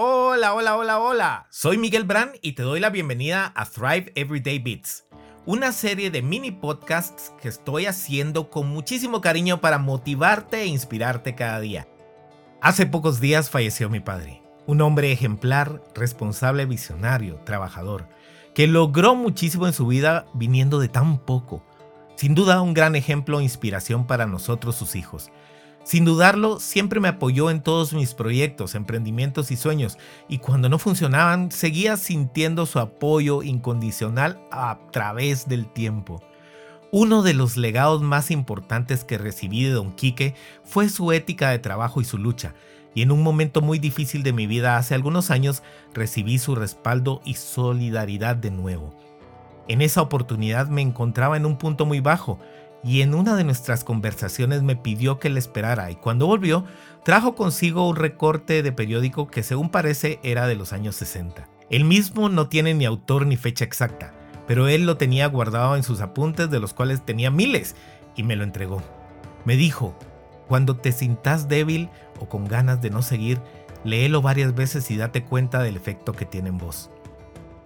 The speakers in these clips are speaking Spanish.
Hola, hola, hola, hola. Soy Miguel Brand y te doy la bienvenida a Thrive Everyday Beats, una serie de mini podcasts que estoy haciendo con muchísimo cariño para motivarte e inspirarte cada día. Hace pocos días falleció mi padre, un hombre ejemplar, responsable, visionario, trabajador, que logró muchísimo en su vida viniendo de tan poco. Sin duda un gran ejemplo e inspiración para nosotros sus hijos. Sin dudarlo, siempre me apoyó en todos mis proyectos, emprendimientos y sueños, y cuando no funcionaban, seguía sintiendo su apoyo incondicional a través del tiempo. Uno de los legados más importantes que recibí de Don Quique fue su ética de trabajo y su lucha, y en un momento muy difícil de mi vida hace algunos años recibí su respaldo y solidaridad de nuevo. En esa oportunidad me encontraba en un punto muy bajo, y en una de nuestras conversaciones me pidió que le esperara y cuando volvió trajo consigo un recorte de periódico que según parece era de los años 60. El mismo no tiene ni autor ni fecha exacta, pero él lo tenía guardado en sus apuntes de los cuales tenía miles y me lo entregó. Me dijo, cuando te sintas débil o con ganas de no seguir, léelo varias veces y date cuenta del efecto que tiene en vos.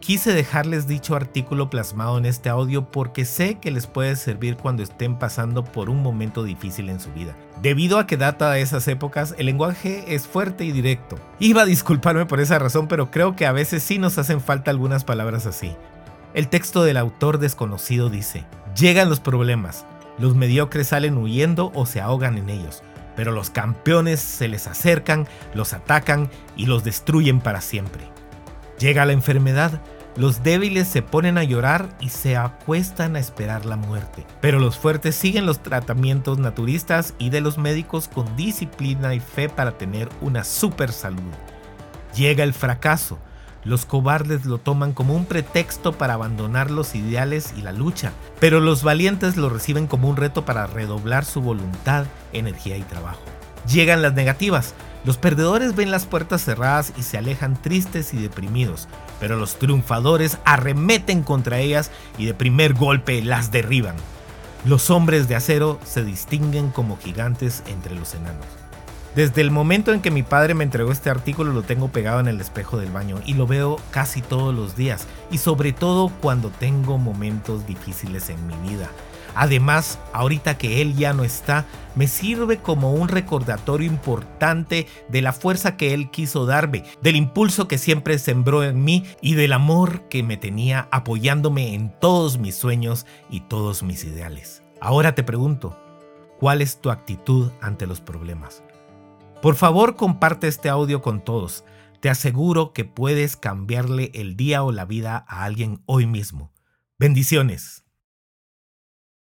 Quise dejarles dicho artículo plasmado en este audio porque sé que les puede servir cuando estén pasando por un momento difícil en su vida. Debido a que data de esas épocas, el lenguaje es fuerte y directo. Iba a disculparme por esa razón, pero creo que a veces sí nos hacen falta algunas palabras así. El texto del autor desconocido dice, llegan los problemas, los mediocres salen huyendo o se ahogan en ellos, pero los campeones se les acercan, los atacan y los destruyen para siempre. Llega la enfermedad, los débiles se ponen a llorar y se acuestan a esperar la muerte. Pero los fuertes siguen los tratamientos naturistas y de los médicos con disciplina y fe para tener una super salud. Llega el fracaso. Los cobardes lo toman como un pretexto para abandonar los ideales y la lucha, pero los valientes lo reciben como un reto para redoblar su voluntad, energía y trabajo. Llegan las negativas. Los perdedores ven las puertas cerradas y se alejan tristes y deprimidos, pero los triunfadores arremeten contra ellas y de primer golpe las derriban. Los hombres de acero se distinguen como gigantes entre los enanos. Desde el momento en que mi padre me entregó este artículo lo tengo pegado en el espejo del baño y lo veo casi todos los días y sobre todo cuando tengo momentos difíciles en mi vida. Además, ahorita que él ya no está, me sirve como un recordatorio importante de la fuerza que él quiso darme, del impulso que siempre sembró en mí y del amor que me tenía apoyándome en todos mis sueños y todos mis ideales. Ahora te pregunto, ¿cuál es tu actitud ante los problemas? Por favor, comparte este audio con todos. Te aseguro que puedes cambiarle el día o la vida a alguien hoy mismo. Bendiciones.